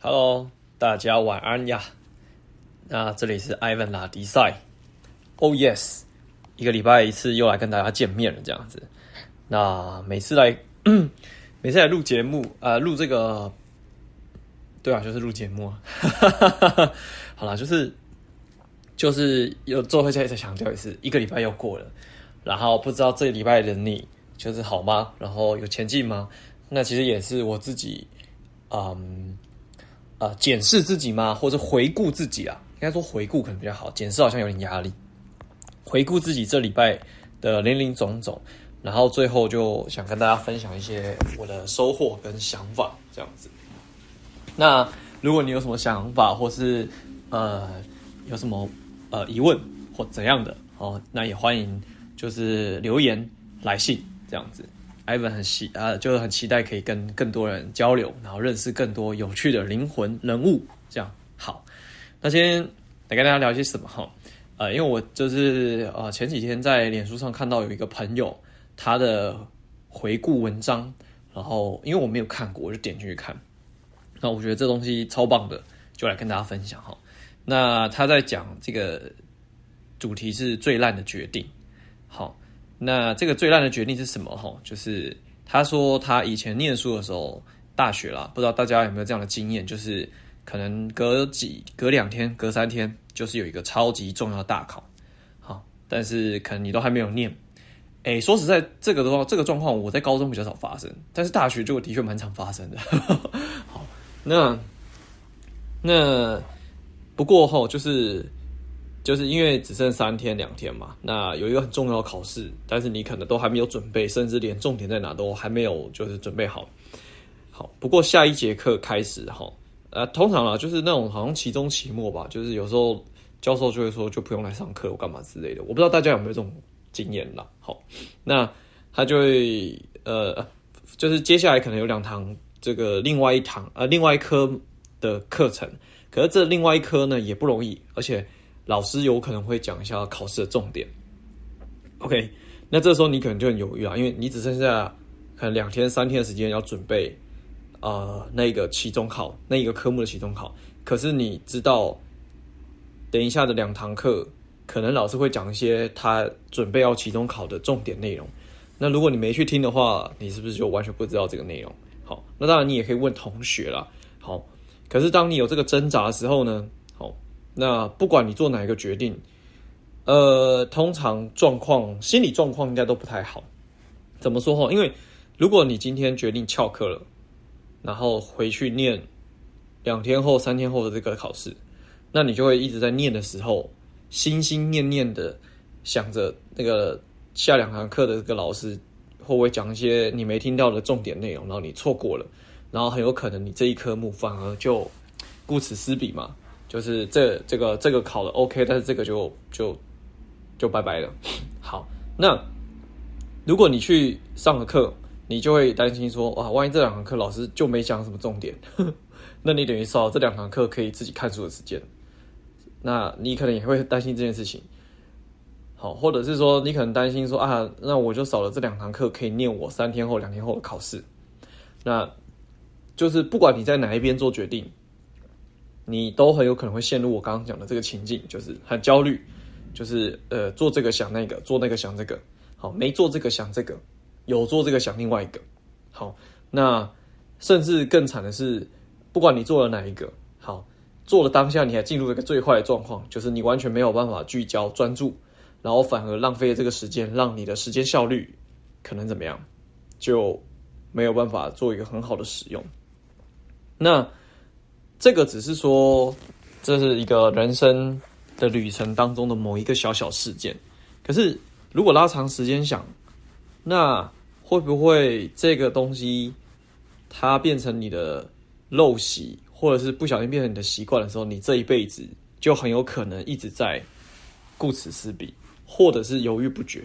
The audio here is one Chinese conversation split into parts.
Hello，大家晚安呀。那这里是 Ivan 拉迪赛。Oh yes，一个礼拜一次又来跟大家见面了，这样子。那每次来，每次来录节目啊，呃，录这个，对啊，就是录节目啊。好啦，就是就是有最后再再强调一次，一个礼拜又过了，然后不知道这个礼拜的你就是好吗？然后有前进吗？那其实也是我自己，嗯。啊，检视自己吗？或者回顾自己啊？应该说回顾可能比较好，检视好像有点压力。回顾自己这礼拜的林林总总，然后最后就想跟大家分享一些我的收获跟想法，这样子。那如果你有什么想法，或是呃有什么呃疑问或怎样的哦，那也欢迎就是留言来信这样子。Ivan 很期啊，就是很期待可以跟更多人交流，然后认识更多有趣的灵魂人物。这样好，那今天来跟大家聊些什么哈？呃，因为我就是呃前几天在脸书上看到有一个朋友他的回顾文章，然后因为我没有看过，我就点进去看。那我觉得这东西超棒的，就来跟大家分享哈。那他在讲这个主题是最烂的决定，好。那这个最烂的决定是什么？哈，就是他说他以前念书的时候，大学啦，不知道大家有没有这样的经验，就是可能隔几隔两天、隔三天，就是有一个超级重要的大考，好，但是可能你都还没有念。哎，说实在，这个的话，这个状况我在高中比较少发生，但是大学就的确蛮常发生的。好，那那不过后就是。就是因为只剩三天两天嘛，那有一个很重要的考试，但是你可能都还没有准备，甚至连重点在哪都还没有，就是准备好。好，不过下一节课开始哈，呃，通常啊，就是那种好像期中期末吧，就是有时候教授就会说就不用来上课，我干嘛之类的。我不知道大家有没有这种经验啦。好，那他就会呃，就是接下来可能有两堂这个另外一堂呃另外一科的课程，可是这另外一科呢也不容易，而且。老师有可能会讲一下考试的重点，OK，那这时候你可能就很犹豫啊，因为你只剩下可能两天三天的时间要准备，呃，那个期中考那一个科目的期中考，可是你知道，等一下的两堂课，可能老师会讲一些他准备要期中考的重点内容，那如果你没去听的话，你是不是就完全不知道这个内容？好，那当然你也可以问同学啦，好，可是当你有这个挣扎的时候呢？那不管你做哪一个决定，呃，通常状况、心理状况应该都不太好。怎么说哈？因为如果你今天决定翘课了，然后回去念两天后、三天后的这个考试，那你就会一直在念的时候，心心念念的想着那个下两堂课的这个老师会不会讲一些你没听到的重点内容，然后你错过了，然后很有可能你这一科目反而就顾此失彼嘛。就是这这个这个考了 OK，但是这个就就就拜拜了。好，那如果你去上了课，你就会担心说，哇，万一这两堂课老师就没讲什么重点，那你等于少了这两堂课可以自己看书的时间。那你可能也会担心这件事情。好，或者是说你可能担心说啊，那我就少了这两堂课可以念我三天后两天后的考试。那就是不管你在哪一边做决定。你都很有可能会陷入我刚刚讲的这个情境，就是很焦虑，就是呃做这个想那个，做那个想这个，好，没做这个想这个，有做这个想另外一个，好，那甚至更惨的是，不管你做了哪一个，好，做了当下你还进入了一个最坏的状况，就是你完全没有办法聚焦专注，然后反而浪费了这个时间，让你的时间效率可能怎么样，就没有办法做一个很好的使用，那。这个只是说，这是一个人生的旅程当中的某一个小小事件。可是，如果拉长时间想，那会不会这个东西它变成你的陋习，或者是不小心变成你的习惯的时候，你这一辈子就很有可能一直在顾此失彼，或者是犹豫不决，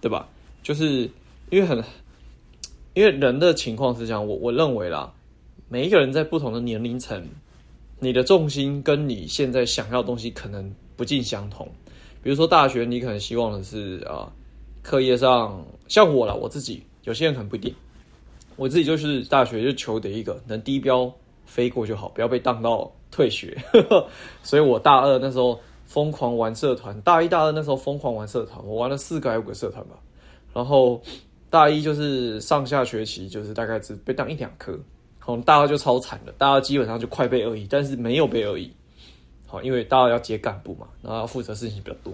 对吧？就是因为很，因为人的情况是这样，我我认为啦。每一个人在不同的年龄层，你的重心跟你现在想要的东西可能不尽相同。比如说大学，你可能希望的是啊，课业上像我啦，我自己，有些人可能不一定。我自己就是大学就求得一个能低标飞过就好，不要被当到退学。所以我大二那时候疯狂玩社团，大一大二那时候疯狂玩社团，我玩了四个还五个社团吧。然后大一就是上下学期就是大概只被当一两科，大二就超惨了，大二基本上就快被二一，但是没有被二一。好，因为大二要接干部嘛，然后要负责事情比较多。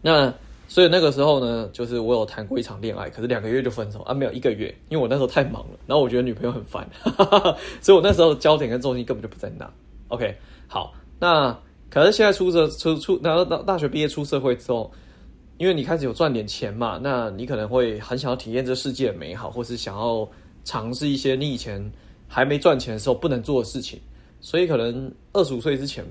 那所以那个时候呢，就是我有谈过一场恋爱，可是两个月就分手啊，没有一个月，因为我那时候太忙了，然后我觉得女朋友很烦，所以我那时候焦点跟重心根本就不在那。OK，好，那可是现在出社出出，然后大大学毕业出社会之后，因为你开始有赚点钱嘛，那你可能会很想要体验这世界的美好，或是想要尝试一些你以前还没赚钱的时候不能做的事情。所以可能二十五岁之前，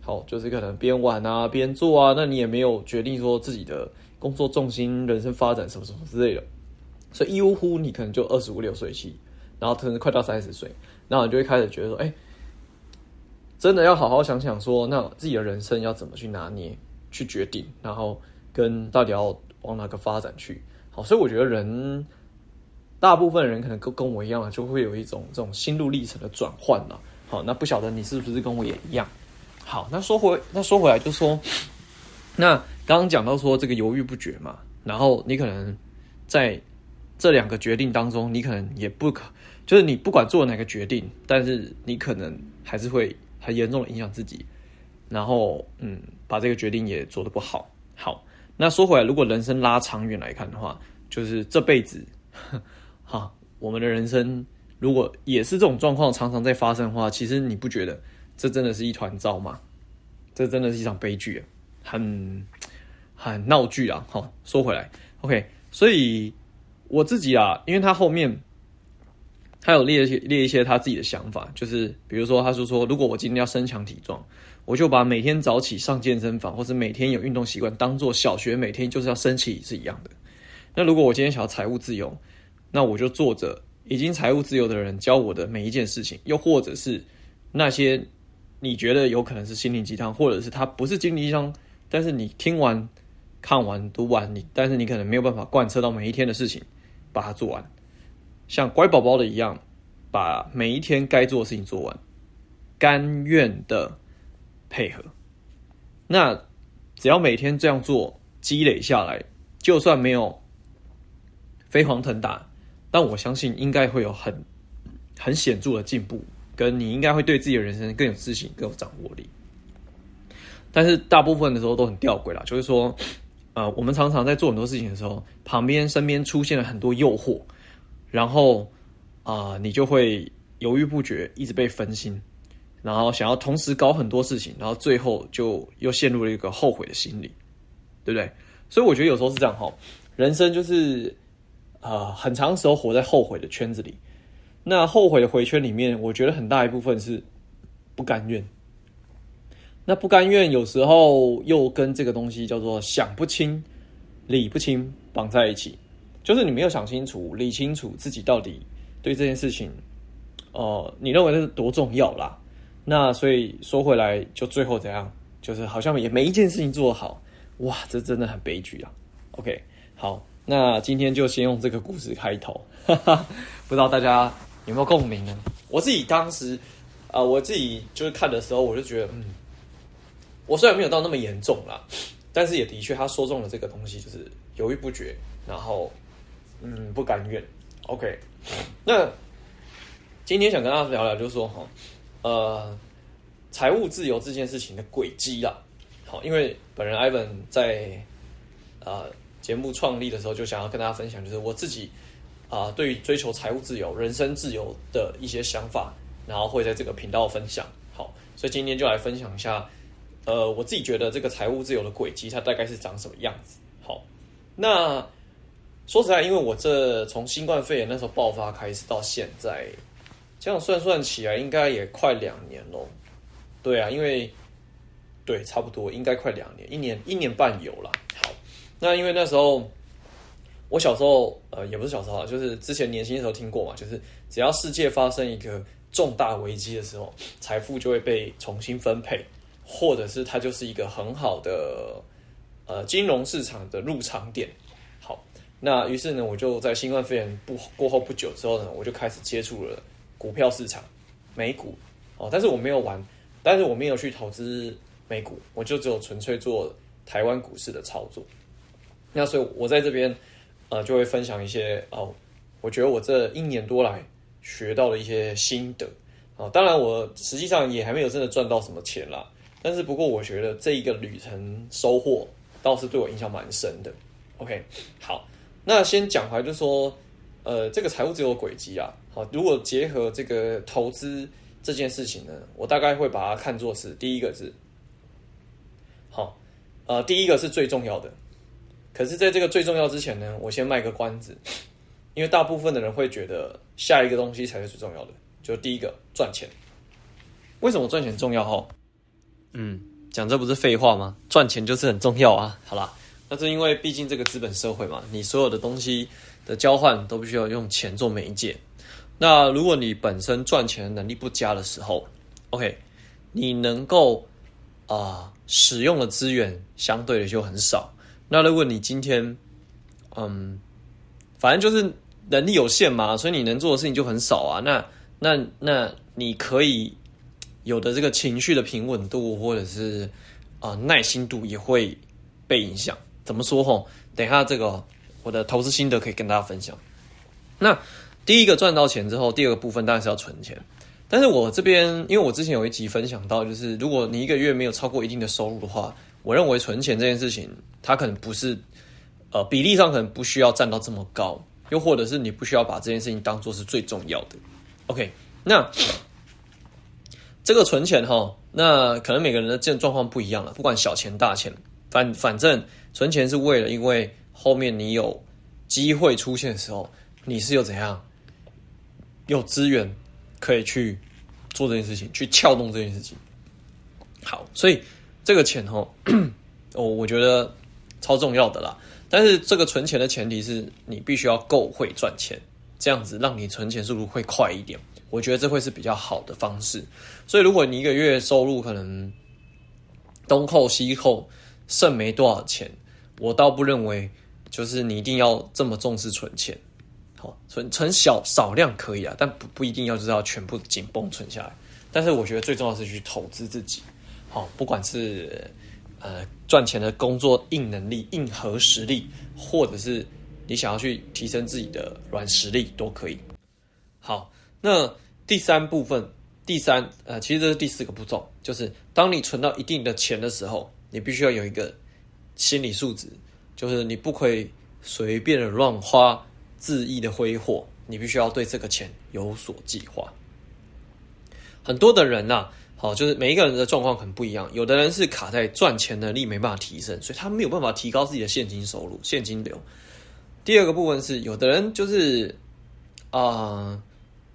好，就是可能边玩啊边做啊，那你也没有决定说自己的工作重心、人生发展什么什么之类的，所以一呼呼你可能就二十五六岁起，然后可能快到三十岁，然后你就会开始觉得说，哎，真的要好好想想说，那自己的人生要怎么去拿捏、去决定，然后跟到底要往哪个发展去。好，所以我觉得人大部分人可能跟跟我一样啊，就会有一种这种心路历程的转换了。好，那不晓得你是不是跟我也一样？好，那说回那说回来，就说，那刚刚讲到说这个犹豫不决嘛，然后你可能在这两个决定当中，你可能也不可，就是你不管做哪个决定，但是你可能还是会很严重的影响自己，然后嗯，把这个决定也做得不好。好，那说回来，如果人生拉长远来看的话，就是这辈子，哈，我们的人生。如果也是这种状况常常在发生的话，其实你不觉得这真的是一团糟吗？这真的是一场悲剧，很很闹剧啊！好，说回来，OK，所以我自己啊，因为他后面他有列一些列一些他自己的想法，就是比如说，他说说，如果我今天要身强体壮，我就把每天早起上健身房，或是每天有运动习惯，当做小学每天就是要升旗是一样的。那如果我今天想要财务自由，那我就做着。已经财务自由的人教我的每一件事情，又或者是那些你觉得有可能是心灵鸡汤，或者是它不是心灵鸡汤，但是你听完、看完、读完，你但是你可能没有办法贯彻到每一天的事情，把它做完，像乖宝宝的一样，把每一天该做的事情做完，甘愿的配合。那只要每天这样做，积累下来，就算没有飞黄腾达。但我相信应该会有很很显著的进步，跟你应该会对自己的人生更有自信、更有掌握力。但是大部分的时候都很吊诡啦，就是说，呃，我们常常在做很多事情的时候，旁边身边出现了很多诱惑，然后啊、你就会犹豫不决，一直被分心，然后想要同时搞很多事情，然后最后就又陷入了一个后悔的心理，对不对？所以我觉得有时候是这样哈，人生就是。啊、很长时候活在后悔的圈子里，那后悔的回圈里面，我觉得很大一部分是不甘愿。那不甘愿有时候又跟这个东西叫做想不清、理不清绑在一起，就是你没有想清楚、理清楚自己到底对这件事情，哦、你认为那是多重要啦？那所以说回来，就最后怎样？就是好像也没一件事情做好，哇，这真的很悲剧啊。OK，好。那今天就先用这个故事开头，哈哈，不知道大家有没有共鸣呢？我自己当时，啊、呃，我自己就是看的时候，我就觉得，嗯，我虽然没有到那么严重啦，但是也的确他说中了这个东西，就是犹豫不决，然后，嗯，不甘愿。OK，那今天想跟大家聊聊，就是说哈，呃，财务自由这件事情的轨迹啦。好，因为本人 Ivan 在，啊、呃。节目创立的时候，就想要跟大家分享，就是我自己啊、对于追求财务自由、人生自由的一些想法，然后会在这个频道分享。好，所以今天就来分享一下，呃，我自己觉得这个财务自由的轨迹，它大概是长什么样子。好，那说实在，因为我这从新冠肺炎那时候爆发开始到现在，这样算算起来，应该也快两年喽。对啊，因为对，差不多应该快两年，一年一年半有了。那因为那时候，我小时候，呃，也不是小时候，就是之前年轻的时候听过嘛，就是只要世界发生一个重大危机的时候，财富就会被重新分配，或者是它就是一个很好的呃金融市场的入场点。好，那于是呢，我就在新冠肺炎不过后不久之后呢，我就开始接触了股票市场。美股哦，但是我没有玩，但是我没有去投资美股，我就只有纯粹做台湾股市的操作。那所以，我在这边呃就会分享一些哦，我觉得我这一年多来学到的一些心得啊、当然，我实际上也还没有真的赚到什么钱啦，但是不过我觉得这一个旅程收获倒是对我影响蛮深的。OK，好，那先讲回来就说。呃，这个财务自由轨迹啊，好，如果结合这个投资这件事情呢，我大概会把它看作是第一个字，好，呃，第一个是最重要的。可是，在这个最重要之前呢，我先卖个关子，因为大部分的人会觉得下一个东西才是最重要的，就第一个赚钱。为什么赚钱重要？哈，嗯，讲这不是废话吗？赚钱就是很重要啊。好啦，那是因为毕竟这个资本社会嘛，你所有的东西。的交换都必须要用钱做媒介。那如果你本身赚钱的能力不佳的时候，OK，你能够啊、呃、使用的资源相对的就很少。那如果你今天嗯，反正就是能力有限嘛，所以你能做的事情就很少啊。那那那你可以有的这个情绪的平稳度或者是啊、耐心度也会被影响。怎么说吼？等一下这个。我的投资心得可以跟大家分享。那第一个赚到钱之后，第二个部分当然是要存钱。但是我这边，因为我之前有一集分享到，就是如果你一个月没有超过一定的收入的话，我认为存钱这件事情，它可能不是呃比例上可能不需要占到这么高，又或者是你不需要把这件事情当做是最重要的。OK，那这个存钱哈，那可能每个人的这状况不一样了，不管小钱大钱，反反正存钱是为了因为。后面你有机会出现的时候，你是有怎样有资源可以去做这件事情，去撬动这件事情。好，所以这个钱哦，我我觉得超重要的啦。但是这个存钱的前提是你必须要够会赚钱，这样子让你存钱速度会快一点。我觉得这会是比较好的方式。所以如果你一个月收入可能东扣西扣，剩没多少钱，我倒不认为。就是你一定要这么重视存钱，好，存存小少量可以啊，但不不一定要就是要全部紧绷存下来。但是我觉得最重要是去投资自己，好，不管是呃赚钱的工作硬能力、硬核实力，或者是你想要去提升自己的软实力都可以。好，那第三部分，第三呃，其实这是第四个步骤，就是当你存到一定的钱的时候，你必须要有一个心理素质。就是你不可以随便的乱花，恣意的挥霍，你必须要对这个钱有所计划。很多的人呐，好，就是每一个人的状况很不一样。有的人是卡在赚钱能力没办法提升，所以他没有办法提高自己的现金收入、现金流。第二个部分是，有的人就是啊、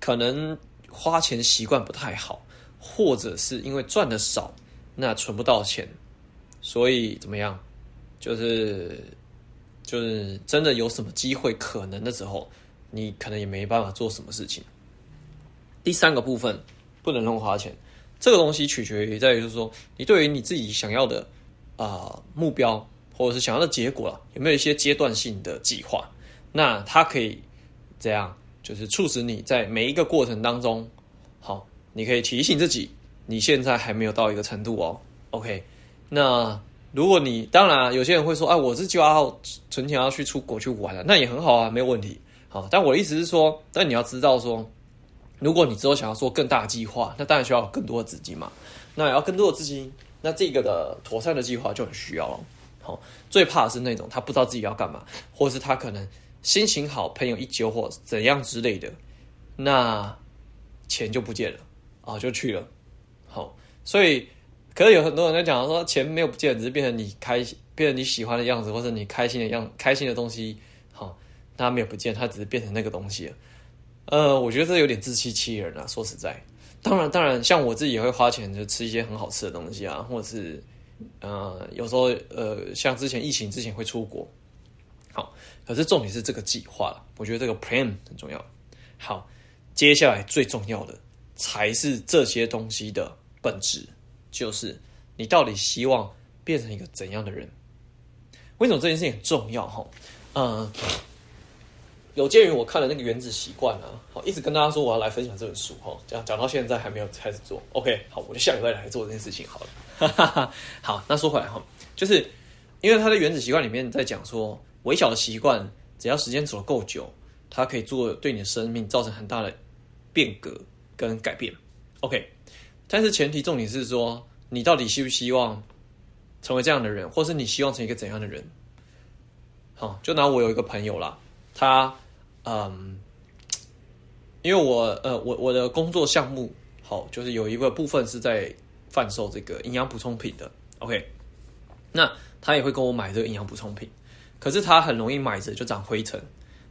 可能花钱习惯不太好，或者是因为赚的少，那存不到钱，所以怎么样？就是，就是真的有什么机会可能的时候，你可能也没办法做什么事情。第三个部分不能乱花钱，这个东西取决于在于，就是说你对于你自己想要的啊、目标或者是想要的结果了，有没有一些阶段性的计划？那它可以这样，就是促使你在每一个过程当中，好，你可以提醒自己，你现在还没有到一个程度哦。OK，那。如果你当然、有些人会说，哎，我是计划要存钱要去出国去玩了，那也很好啊，没有问题。好，但我的意思是说，但你要知道说，如果你之后想要做更大的计划，那当然需要更多的资金嘛。那也要更多的资金，那这个的妥善的计划就很需要了。好，最怕的是那种他不知道自己要干嘛，或是他可能心情好，朋友一揪或怎样之类的，那钱就不见了啊，就去了。好，所以。可是有很多人在讲说，钱没有不见，只是变成你开心，变成你喜欢的样子，或者你开心的样，开心的东西，好，它没有不见，它只是变成那个东西了。呃，我觉得这有点自欺欺人啊。说实在，当然，当然，像我自己也会花钱，就吃一些很好吃的东西啊，或者是，呃，有时候，呃，像之前疫情之前会出国。好，可是重点是这个计划了，我觉得这个 plan 很重要。好，接下来最重要的才是这些东西的本质。就是你到底希望变成一个怎样的人？为什么这件事情很重要？哈，嗯，有鉴于我看了那个《原子习惯》啊，好，一直跟大家说我要来分享这本书哈，讲讲到现在还没有开始做。OK，好，我就下礼拜来做这件事情好了。哈哈哈。好，那说回来哈，就是因为他的《原子习惯》里面在讲说，微小的习惯，只要时间走得够久，它可以做对你的生命造成很大的变革跟改变。OK，但是前提重点是说，你到底希不希望成为这样的人，或是你希望成一个怎样的人？好，就拿我有一个朋友啦，他嗯，因为我呃我我的工作项目好，就是有一个部分是在贩售这个营养补充品的。OK，那他也会跟我买这个营养补充品，可是他很容易买着就长灰尘，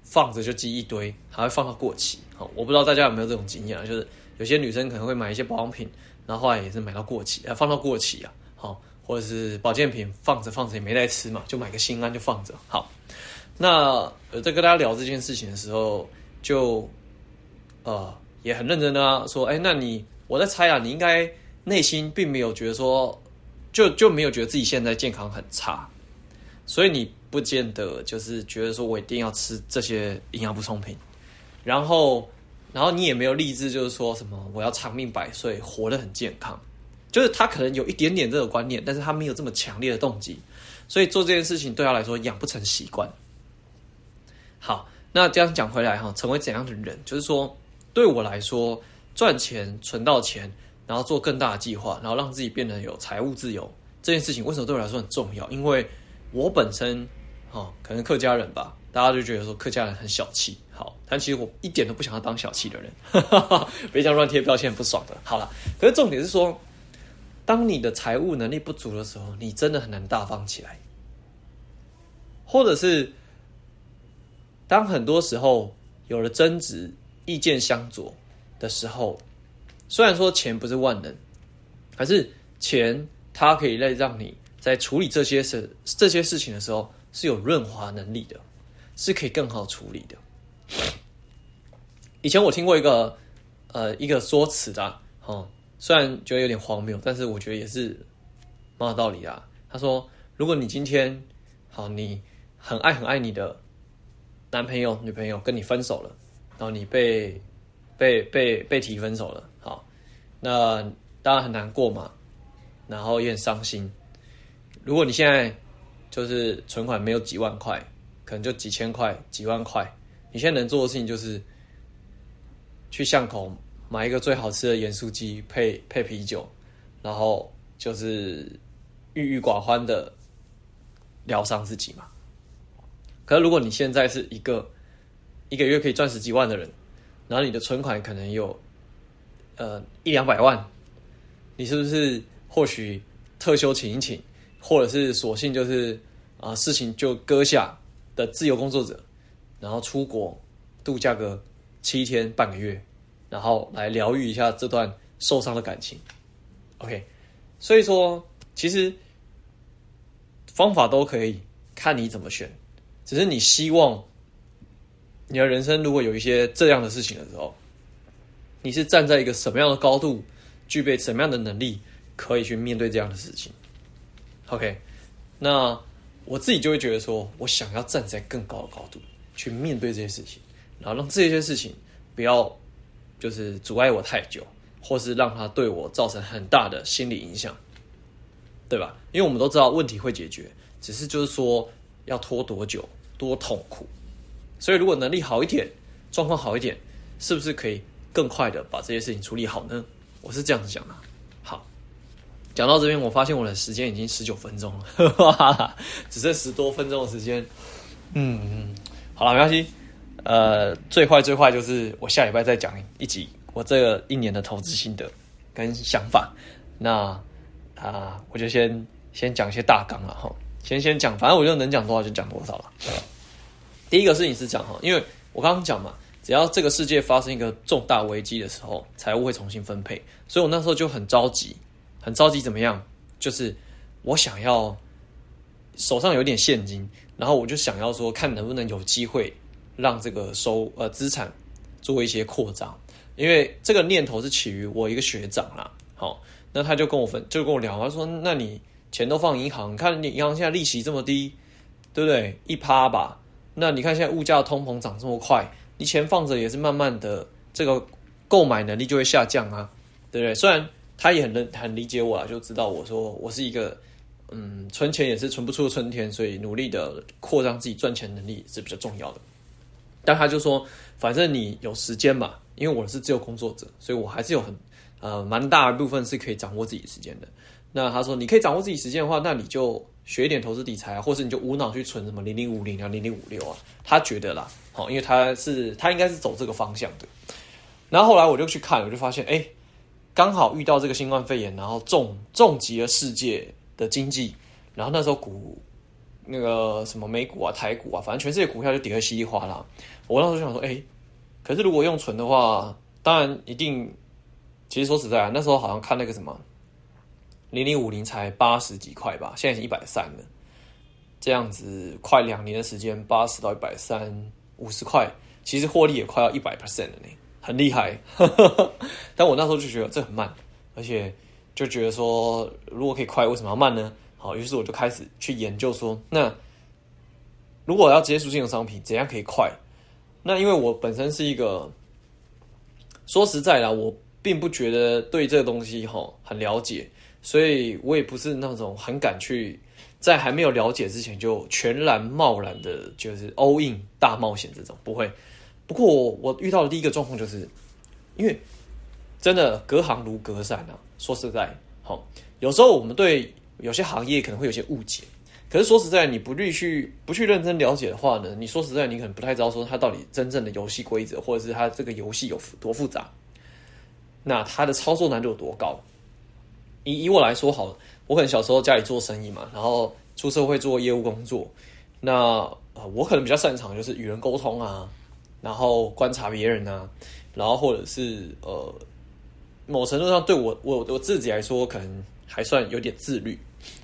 放着就积一堆，还会放到过期。好，我不知道大家有没有这种经验啊，就是。有些女生可能会买一些保养品，然后后来也是买到过期，啊，放到过期啊，好，或者是保健品放着放着也没来吃嘛，就买个心安就放着。好，那在跟大家聊这件事情的时候，就呃也很认真的啊，说，哎，那你我在猜啊，你应该内心并没有觉得说，就就没有觉得自己现在健康很差，所以你不见得就是觉得说我一定要吃这些营养补充品，然后。然后你也没有立志，就是说什么我要长命百岁，活得很健康，就是他可能有一点点这个观念，但是他没有这么强烈的动机，所以做这件事情对他来说养不成习惯。好，那这样讲回来哈，成为怎样的人？就是说，对我来说，赚钱存到钱，然后做更大的计划，然后让自己变得有财务自由，这件事情为什么对我来说很重要？因为我本身哈，可能客家人吧。大家就觉得说客家人很小气，好，但其实我一点都不想要当小气的人，别这样乱贴标签，不爽的。好了，可是重点是说，当你的财务能力不足的时候，你真的很难大方起来，或者是当很多时候有了争执、意见相左的时候，虽然说钱不是万能，可是钱它可以来让你在处理这些事、这些事情的时候是有润滑能力的。是可以更好处理的。以前我听过一个呃一个说辞的，哦，虽然觉得有点荒谬，但是我觉得也是蛮有道理的。他说：“如果你今天好，你很爱很爱你的男朋友、女朋友跟你分手了，然后你被被被被提分手了，好，那当然很难过嘛，然后也很伤心。如果你现在就是存款没有几万块。”可能就几千块、几万块，你现在能做的事情就是去巷口买一个最好吃的盐酥鸡配配啤酒，然后就是郁郁寡欢的疗伤自己嘛。可是如果你现在是一个一个月可以赚十几万的人，然后你的存款可能有呃一两百万，你是不是或许特休请一请，或者是索性就是啊、事情就搁下？的自由工作者，然后出国度假个七天半个月，然后来疗愈一下这段受伤的感情。OK，所以说其实方法都可以，看你怎么选。只是你希望你的人生如果有一些这样的事情的时候，你是站在一个什么样的高度，具备什么样的能力，可以去面对这样的事情。OK，那。我自己就会觉得说，我想要站在更高的高度去面对这些事情，然后让这些事情不要就是阻碍我太久，或是让它对我造成很大的心理影响，对吧？因为我们都知道问题会解决，只是就是说要拖多久、多痛苦。所以如果能力好一点，状况好一点，是不是可以更快的把这些事情处理好呢？我是这样子讲的。好讲到这边，我发现我的时间已经十九分钟了，只剩十多分钟的时间。嗯嗯，好了，没关系。呃，最坏最坏就是我下礼拜再讲一集我这个一年的投资心得跟想法。那啊、我就先先讲一些大纲了哈。先先讲，反正我就能讲多少就讲多少了。第一个事情是讲哈，因为我刚刚讲嘛，只要这个世界发生一个重大危机的时候，财务会重新分配，所以我那时候就很着急。很着急，怎么样？就是我想要手上有点现金，然后我就想要说，看能不能有机会让这个收呃资产做一些扩张。因为这个念头是起于我一个学长啦。好，那他就跟我分，就跟我聊，他说：“那你钱都放银行，看你银行现在利息这么低，对不对？一趴吧，那你看现在物价通膨涨这么快，你钱放着也是慢慢的，这个购买能力就会下降啊，对不对？虽然他也很能很理解我啊，就知道我说我是一个嗯，存钱也是存不出的春天，所以努力的扩张自己赚钱能力是比较重要的。但他就说，反正你有时间嘛，因为我是自由工作者，所以我还是有很呃蛮大的部分是可以掌握自己的时间的。那他说，你可以掌握自己时间的话，那你就学一点投资理财啊，或是你就无脑去存什么零零五零啊、零零五六啊。他觉得啦，好，因为他是他应该是走这个方向的。然后后来我就去看，我就发现，哎，刚好遇到这个新冠肺炎，然后重重击了世界的经济，然后那时候股。那个什么美股啊、台股啊，反正全世界股票就跌得稀里哗啦。我那时候想说，哎、可是如果用存的话，当然一定。其实说实在啊，那时候好像看那个什么零零五零才八十几块吧，现在已经一百三了。这样子快两年的时间，八十到一百三，五十块，其实获利也快要一百 percent 了呢，很厉害。但我那时候就觉得这很慢，而且就觉得说，如果可以快，为什么要慢呢？好，于是我就开始去研究说，那如果要接触金融商品，怎样可以快？那因为我本身是一个，说实在的，我并不觉得对这个东西哈很了解，所以我也不是那种很敢去在还没有了解之前就全然贸然的，就是 all in 大冒险这种不会。不过我遇到的第一个状况就是，因为真的隔行如隔山啊。说实在，好，有时候我们对。有些行业可能会有些误解，可是说实在，你不去不去认真了解的话呢，你说实在，你可能不太知道说它到底真正的游戏规则，或者是它这个游戏有多复杂，那它的操作难度有多高？以以我来说好，我可能小时候家里做生意嘛，然后出社会做业务工作，那呃，我可能比较擅长就是与人沟通啊，然后观察别人啊，然后或者是呃，某程度上对我我我自己来说，可能还算有点自律。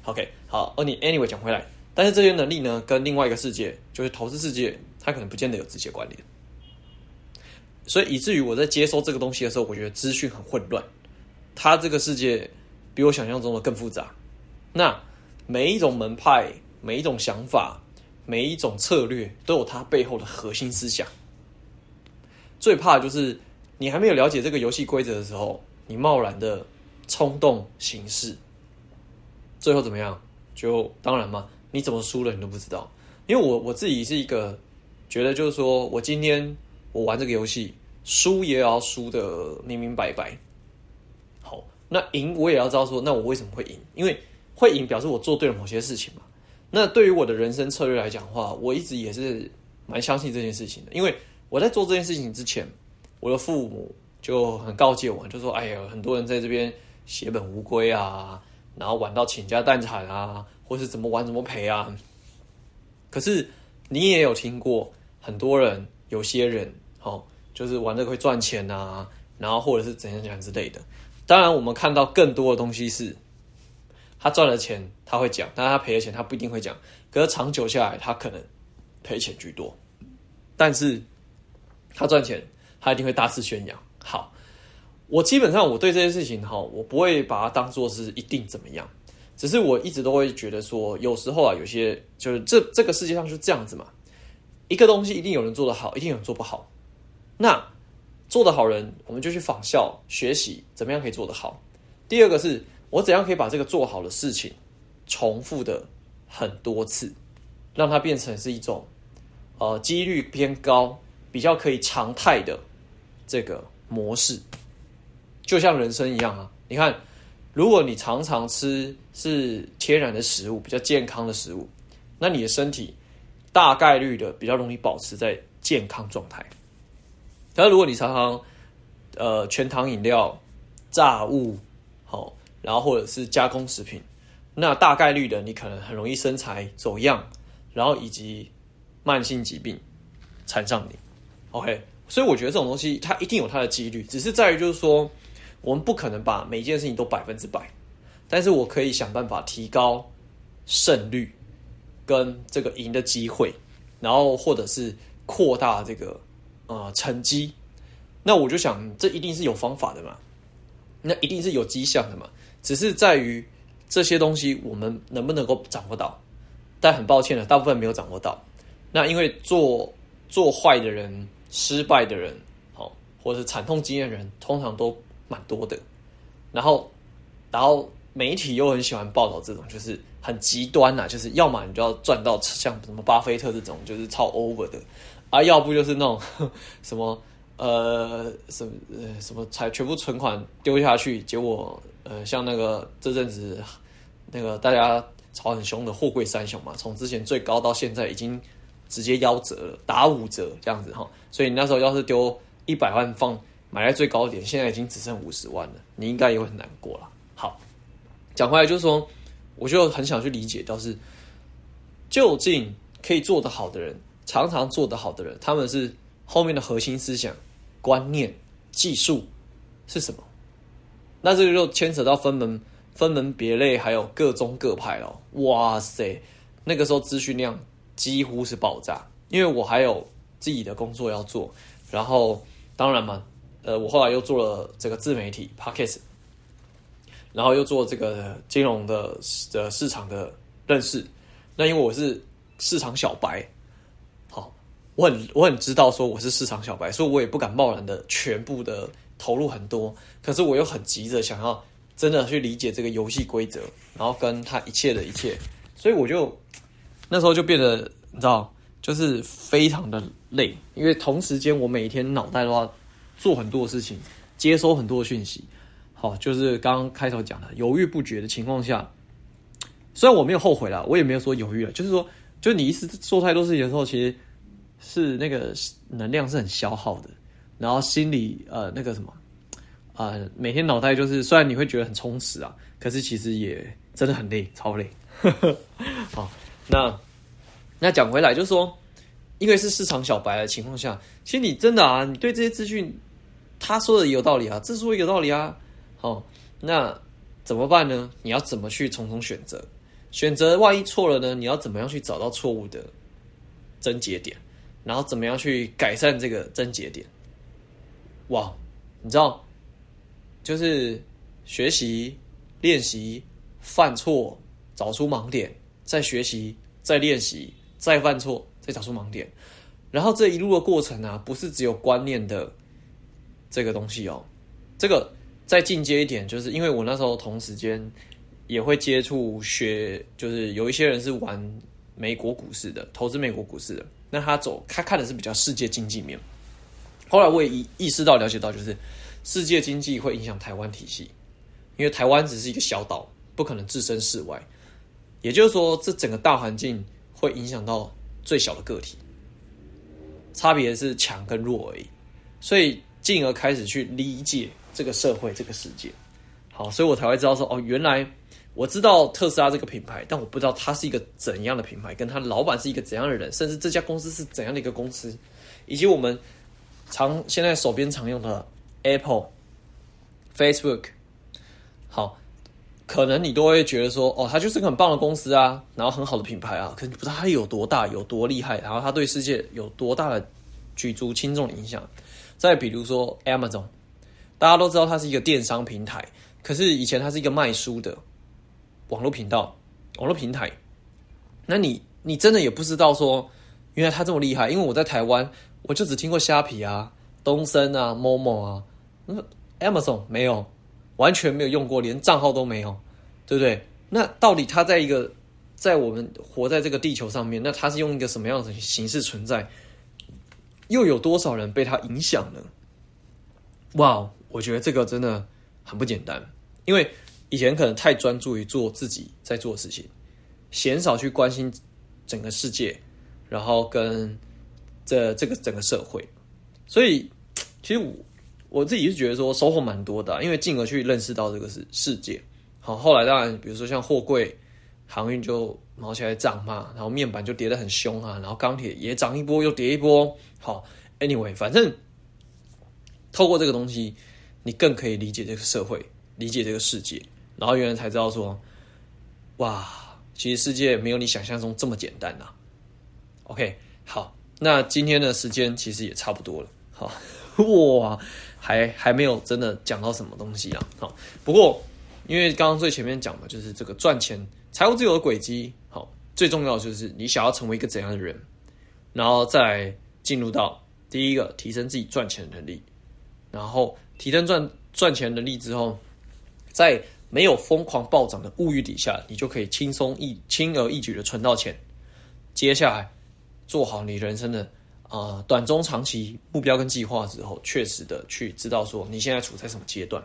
OK，好，而你 anyway 讲回来，但是这些能力呢，跟另外一个世界，就是投资世界，它可能不见得有直接关联，所以以至于我在接收这个东西的时候，我觉得资讯很混乱，它这个世界比我想象中的更复杂。那每一种门派、每一种想法、每一种策略，都有它背后的核心思想。最怕就是你还没有了解这个游戏规则的时候，你贸然的冲动行事。最后怎么样？就当然嘛，你怎么输了你都不知道。因为我我自己是一个觉得，就是说我今天我玩这个游戏，输也要输的明明白白。那赢我也要知道说，那我为什么会赢？因为会赢表示我做对了某些事情嘛。那对于我的人生策略来讲的话，我一直也是蛮相信这件事情的。因为我在做这件事情之前，我的父母就很告诫我，就说：“哎呀，很多人在这边血本无归啊。”然后玩到倾家荡产啊，或是怎么玩怎么赔啊。可是你也有听过很多人，有些人哦，就是玩这个会赚钱啊，然后或者是怎样怎样之类的。当然，我们看到更多的东西是，他赚了钱他会讲，但他赔了钱他不一定会讲。可是长久下来，他可能赔钱居多。但是他赚钱，他一定会大肆宣扬。好。我基本上我对这件事情哈，我不会把它当做是一定怎么样，只是我一直都会觉得说，有时候啊，有些就是这这个世界上是这样子嘛，一个东西一定有人做得好，一定有人做不好。那做得好人，我们就去仿效学习，怎么样可以做得好。第二个是我怎样可以把这个做好的事情重复的很多次，让它变成是一种呃几率偏高、比较可以常态的这个模式。就像人生一样啊，你看，如果你常常吃是天然的食物，比较健康的食物，那你的身体大概率的比较容易保持在健康状态。但是如果你常常呃全糖饮料、炸物，好，然后或者是加工食品，那大概率的你可能很容易身材走样，然后以及慢性疾病缠上你。OK，所以我觉得这种东西它一定有它的几率，只是在于就是说。我们不可能把每一件事情都百分之百，但是我可以想办法提高胜率跟这个赢的机会，然后或者是扩大这个呃成绩。那我就想，这一定是有方法的嘛，那一定是有迹象的嘛，只是在于这些东西我们能不能够掌握到。但很抱歉了，大部分没有掌握到。那因为做做坏的人、失败的人，好，或者是惨痛经验的人，通常都蛮多的。然后，然后媒体又很喜欢报道这种，就是很极端呐、就是要么你就要赚到像什么巴菲特这种，就是超 over 的，啊，要不就是那种 什么呃什么呃什么才全部存款丢下去，结果呃像那个这阵子那个大家炒很凶的货柜三雄嘛，从之前最高到现在已经直接夭折了，打五折这样子哈，所以你那时候要是丢一百万放。买在最高点，现在已经只剩五十万了，你应该也会很难过了。好，讲回来就是说，我就很想去理解，倒是究竟可以做得好的人，常常做得好的人，他们是后面的核心思想、观念、技术是什么？那这个就牵扯到分门分门别类，还有各宗各派了。哇塞，那个时候资讯量几乎是爆炸，因为我还有自己的工作要做，然后当然嘛。呃，我后来又做了这个自媒体 Podcast，然后又做这个金融的的市场的认识。那因为我是市场小白，我很我很知道说我是市场小白，所以我也不敢贸然的全部的投入很多。可是我又很急着想要真的去理解这个游戏规则，然后跟他一切的一切，所以我就那时候就变得你知道，就是非常的累，因为同时间我每天脑袋的话。做很多事情，接收很多讯息，好，就是刚刚开头讲的犹豫不决的情况下，虽然我没有后悔了，我也没有说犹豫了，就是说，就你一次做太多事情的时候，其实是那个能量是很消耗的，然后心里呃那个什么，呃每天脑袋就是虽然你会觉得很充实啊，可是其实也真的很累，超累。好，那那讲回来就是说，因为是市场小白的情况下，其实你真的啊，你对这些资讯。他说的也有道理啊，这说也有道理啊。好，那怎么办呢？你要怎么去从中选择？选择万一错了呢？你要怎么样去找到错误的症结点？然后怎么样去改善这个症结点？哇，你知道，就是学习、练习、犯错、找出盲点，再学习、再练习、再犯错、再找出盲点。然后这一路的过程啊，不是只有观念的。这个东西哦，这个再进阶一点，就是因为我那时候同时间也会接触学，就是有一些人是玩美国股市的，投资美国股市的，那他走他看的是比较世界经济面。后来我也意意识到、了解到，就是世界经济会影响台湾体系，因为台湾只是一个小岛，不可能置身事外。也就是说，这整个大环境会影响到最小的个体，差别是强跟弱而已。所以。进而开始去理解这个社会、这个世界，好，所以我才会知道说，哦，原来我知道特斯拉这个品牌，但我不知道它是一个怎样的品牌，跟它老板是一个怎样的人，甚至这家公司是怎样的一个公司，以及我们常现在手边常用的 Apple、Facebook，好，可能你都会觉得说，哦，它就是个很棒的公司啊，然后很好的品牌啊，可是你不知道它有多大、有多厉害，然后它对世界有多大的举足轻重的影响。再比如说 Amazon，大家都知道它是一个电商平台，可是以前它是一个卖书的。网络频道、网络平台。那你你真的也不知道说，原来他这么厉害，因为我在台湾，我就只听过虾皮啊、东森啊、Momo 啊，那 Amazon 没有，完全没有用过，连账号都没有，对不对？那到底他在一个在我们活在这个地球上面，那他是用一个什么样的形式存在？又有多少人被他影响呢？哇我觉得这个真的很不简单，因为以前可能太专注于做自己在做的事情，鲜少去关心整个世界，然后跟这这个整个社会，所以其实我我自己是觉得说收获蛮多的，因为进而去认识到这个世世界。好，后来当然比如说像货柜航运就毛起来涨嘛，然后面板就跌得很凶啊，然后钢铁也涨一波又跌一波。好，Anyway，反正透过这个东西，你更可以理解这个社会，理解这个世界，然后原来才知道说，哇，其实世界没有你想象中这么简单呐。OK，好，那今天的时间其实也差不多了。好，哇，还还没有真的讲到什么东西啊。好，不过因为刚刚最前面讲的就是这个赚钱、财务自由的轨迹。好，最重要的就是你想要成为一个怎样的人。然后再进入到第一个提升自己赚钱能力，然后提升赚赚钱能力之后，在没有疯狂暴涨的物欲底下，你就可以轻松易轻而易举的存到钱。接下来做好你人生的啊、短中长期目标跟计划之后，确实的去知道说你现在处在什么阶段。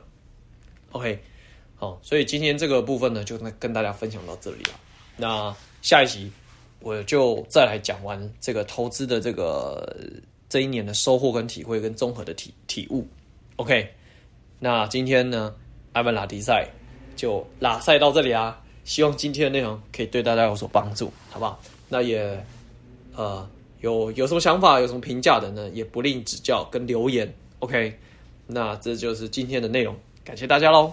OK，好，所以今天这个部分呢，就跟大家分享到这里了。那下一集我就再来讲完这个投资的这个这一年的收获跟体会跟综合的体体悟。OK，那今天呢，艾文拉迪赛。就拉赛到这里啊！希望今天的内容可以对大家有所帮助，好不好？那也呃有有什么想法、有什么评价的呢？也不吝指教跟留言。OK，那这就是今天的内容，感谢大家喽。